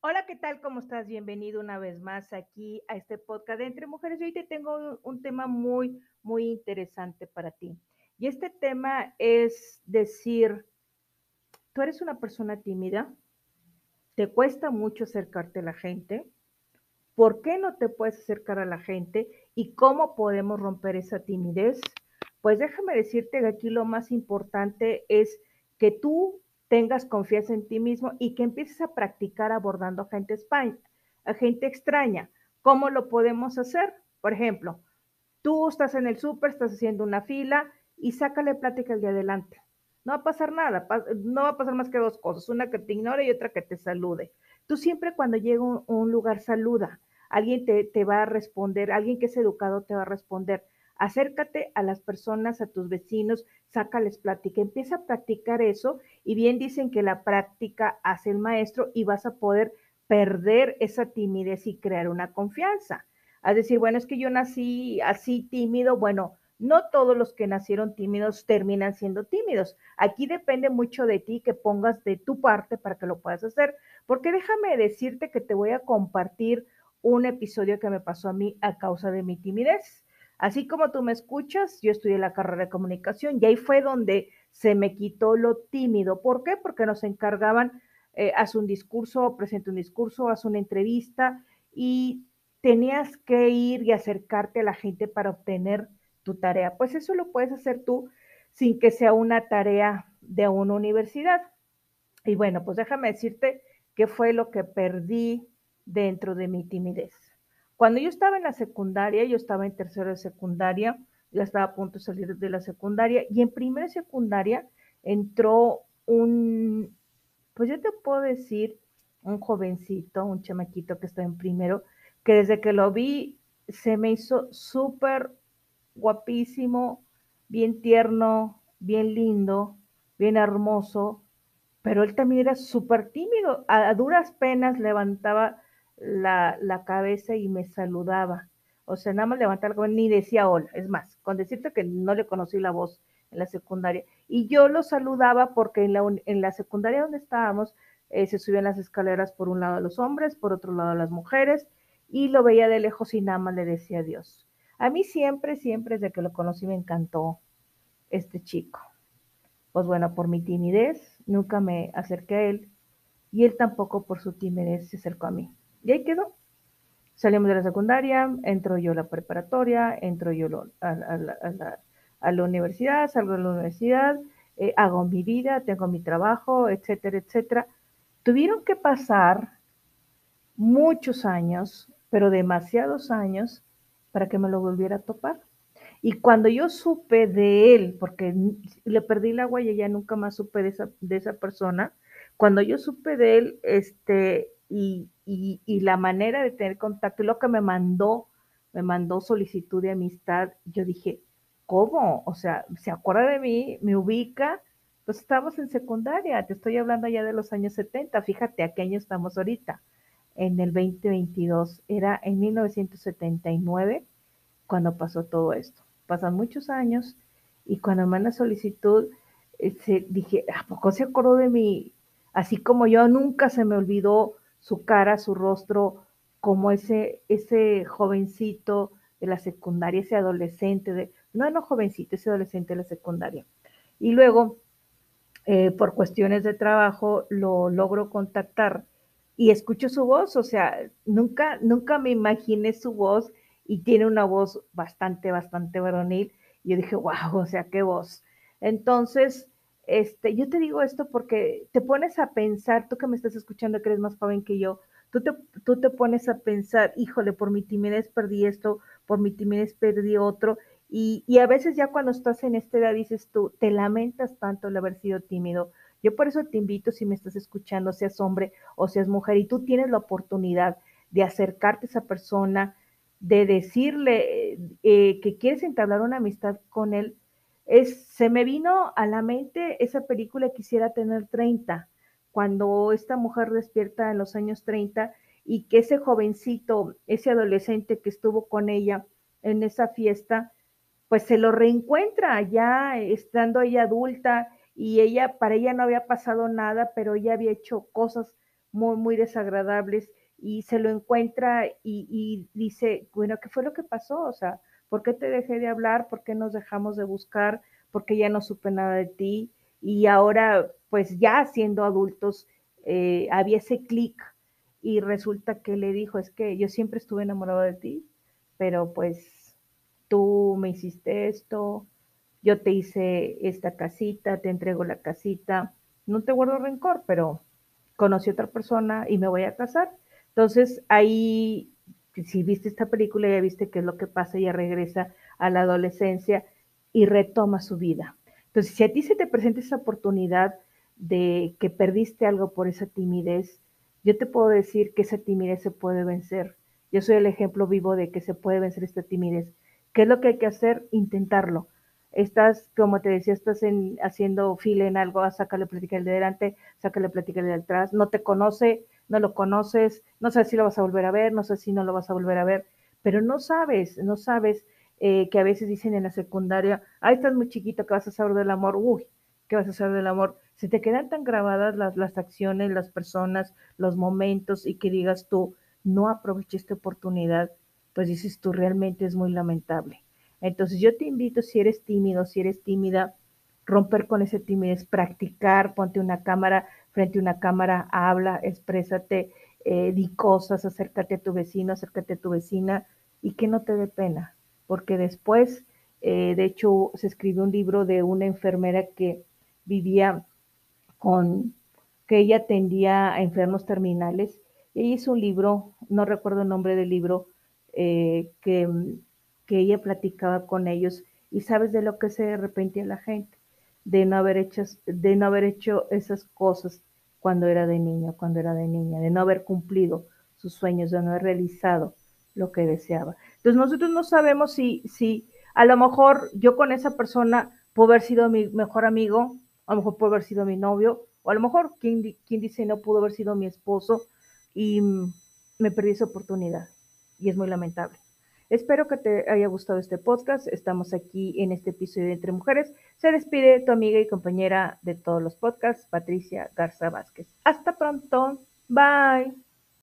Hola, ¿qué tal? ¿Cómo estás? Bienvenido una vez más aquí a este podcast Entre Mujeres. Hoy te tengo un, un, tema muy, muy interesante para ti. Y este tema es decir, tú eres una persona tímida, te cuesta mucho acercarte a la gente, ¿por qué no te puedes acercar a la gente y cómo podemos romper esa timidez? Pues déjame decirte que aquí lo más importante es que tú tengas confianza en ti mismo y que empieces a practicar abordando gente, a gente extraña. ¿Cómo lo podemos hacer? Por ejemplo, tú estás en el súper, estás haciendo una fila y sácale plática de adelante. No va a pasar nada, no va a pasar más que dos cosas, una que te ignore y otra que te salude. Tú siempre cuando llega a un, lugar saluda, alguien te va a responder, alguien que es educado te va a responder acércate a las personas, a tus vecinos, sácales plática, empieza a practicar eso y bien dicen que la práctica hace el maestro y vas a poder perder esa timidez y crear una confianza. A decir, bueno, es que yo nací así tímido, bueno, no todos los que nacieron tímidos terminan siendo tímidos. Aquí depende mucho de ti que pongas de tu parte para que lo puedas hacer, porque déjame decirte que te voy a compartir un episodio que me pasó a mí a causa de mi timidez. Así como tú me escuchas, yo estudié la carrera de comunicación y ahí fue donde se me quitó lo tímido. ¿Por qué? Porque nos encargaban, eh, haz un discurso, presenta un discurso, haz una entrevista y tenías que ir y acercarte a la gente para obtener tu tarea. Pues eso lo puedes hacer tú sin que sea una tarea de una universidad. Y bueno, pues déjame decirte qué fue lo que perdí dentro de mi timidez. Cuando yo estaba en la secundaria, yo estaba en tercero de secundaria, ya estaba a punto de salir de la secundaria, y en primera secundaria entró un, pues yo te puedo decir, un jovencito, un chamaquito que está en primero, que desde que lo vi se me hizo súper guapísimo, bien tierno, bien lindo, bien hermoso, pero él también era súper tímido, a, duras penas levantaba la, cabeza y me saludaba. O sea, nada más levantaba ni decía hola. Es más, con decirte que no le conocí la voz en la secundaria. Y yo lo saludaba porque en la, en la secundaria donde estábamos eh, se subían las escaleras por un lado los hombres, por otro lado las mujeres, y lo veía de lejos y nada más le decía adiós. A mí siempre, siempre desde que lo conocí me encantó este chico. Pues bueno, por mi timidez nunca me acerqué a él y él tampoco por su timidez se acercó a mí. Y ahí quedó. Salimos de la secundaria, entro yo a la preparatoria, entro yo a, la, universidad, salgo de la universidad, eh, hago mi vida, tengo mi trabajo, etcétera, etcétera. Tuvieron que pasar muchos años, pero demasiados años, para que me lo volviera a topar. Y cuando yo supe de él, porque le perdí la huella y ya nunca más supe esa, de esa persona, cuando yo supe de él, este, y, y, la manera de tener contacto, lo que me mandó, me mandó solicitud de amistad, yo dije, ¿cómo? O sea, se acuerda de mí, me ubica, pues estamos en secundaria, te estoy hablando ya de los años 70, fíjate a qué año estamos ahorita, en el 2022, era en 1979 cuando pasó todo esto. Pasan muchos años y cuando me manda solicitud, eh, dije, ¿a poco se acordó de mí? Así como yo nunca se me olvidó su cara, su rostro, como ese, ese jovencito de la secundaria, ese adolescente, de, no, no jovencito, ese adolescente de la secundaria. Y luego, eh, por cuestiones de trabajo, lo logro contactar y escucho su voz, o sea, nunca, nunca me imaginé su voz y tiene una voz bastante, bastante varonil. Y yo dije, wow, o sea, qué voz. Entonces, este, yo te digo esto porque te pones a pensar, tú que me estás escuchando, que eres más joven que yo, tú te, pones a pensar, híjole, por mi timidez perdí esto, por mi timidez perdí otro, y, y, a veces ya cuando estás en esta edad dices tú, te lamentas tanto el haber sido tímido. Yo por eso te invito, si me estás escuchando, seas hombre o seas mujer, y tú tienes la oportunidad de acercarte a esa persona, de decirle eh, que quieres entablar una amistad con él, es, se me vino a la mente esa película Quisiera tener 30, cuando esta mujer despierta en los años 30 y que ese jovencito, ese adolescente que estuvo con ella en esa fiesta, pues se lo reencuentra ya estando ella adulta y ella, para ella no había pasado nada, pero ella había hecho cosas muy, muy desagradables y se lo encuentra y, y, dice, bueno, ¿qué fue lo que pasó? O sea, ¿por qué te dejé de hablar? ¿Por qué nos dejamos de buscar? ¿Por qué ya no supe nada de ti? Y ahora, pues ya siendo adultos, eh, había ese clic y resulta que le dijo, es que yo siempre estuve enamorado de ti, pero pues tú me hiciste esto, yo te hice esta casita, te entrego la casita, no te guardo rencor, pero conocí a otra persona y me voy a casar. Entonces ahí, si viste esta película, ya viste qué es lo que pasa, ella regresa a la adolescencia y retoma su vida. Entonces, si a ti se te presenta esa oportunidad de que perdiste algo por esa timidez, yo te puedo decir que esa timidez se puede vencer. Yo soy el ejemplo vivo de que se puede vencer esta timidez. ¿Qué es lo que hay que hacer? Intentarlo. Estás, como te decía, estás en, haciendo fila en algo, ah, sácale plática el de delante, sácale plática el de atrás, no te conoce, no lo conoces, no sabes si lo vas a volver a ver, no sabes si no lo vas a volver a ver, pero no sabes, no sabes eh, que a veces dicen en la secundaria, ah, estás muy chiquito, que vas a saber del amor, uy, ¿qué vas a saber del amor? Se te quedan tan grabadas las, las acciones, las personas, los momentos y que digas tú, no aproveché esta oportunidad, pues dices tú, realmente es muy lamentable. Entonces yo te invito, si eres tímido, si eres tímida, romper con ese timidez, practicar, ponte una cámara, frente a una cámara, habla, exprésate, eh, di cosas, acércate a tu vecino, acércate a tu vecina y que no te dé pena, porque después, eh, de hecho, se escribió un libro de una enfermera que vivía con, que ella atendía a enfermos terminales. Ella hizo un libro, no recuerdo el nombre del libro, eh, que, que, ella platicaba con ellos y sabes de lo que se arrepentía la gente, de no haber hecho, de no haber hecho esas cosas cuando era de niño, cuando era de niña, de no haber cumplido sus sueños, de no haber realizado lo que deseaba. Entonces nosotros no sabemos si, si a lo mejor yo con esa persona puedo haber sido mi mejor amigo, a lo mejor pudo haber sido mi novio, o a lo mejor, quien, dice no pudo haber sido mi esposo y mm, me perdí esa oportunidad. Y es muy lamentable. Espero que te haya gustado este podcast. Estamos aquí en este episodio de Entre Mujeres. Se despide tu amiga y compañera de todos los podcasts, Patricia Garza Vázquez. Hasta pronto. Bye.